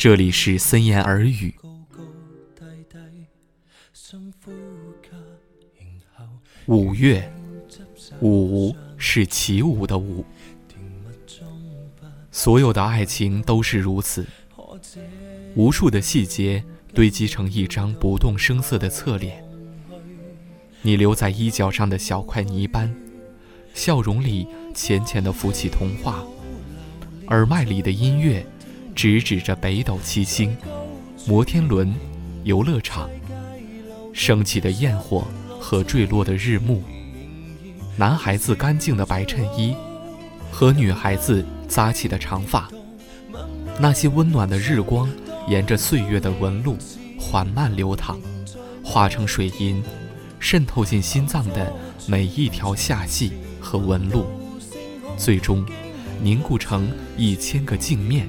这里是森言耳语。五月，五是起舞的舞。所有的爱情都是如此，无数的细节堆积成一张不动声色的侧脸。你留在衣角上的小块泥斑，笑容里浅浅的浮起童话，耳麦里的音乐。直指着北斗七星、摩天轮、游乐场、升起的焰火和坠落的日暮。男孩子干净的白衬衣，和女孩子扎起的长发。那些温暖的日光，沿着岁月的纹路缓慢流淌，化成水银，渗透进心脏的每一条下隙和纹路，最终凝固成一千个镜面。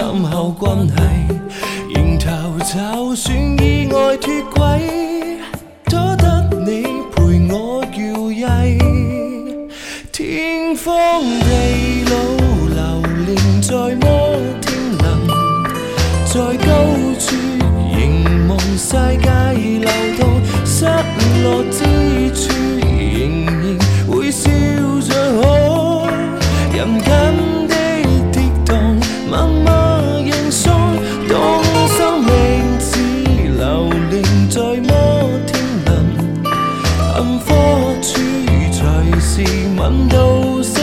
深厚关系，然后就算意外脱轨，多得你陪我摇曳。天荒地老，流连在摩天轮，在高 those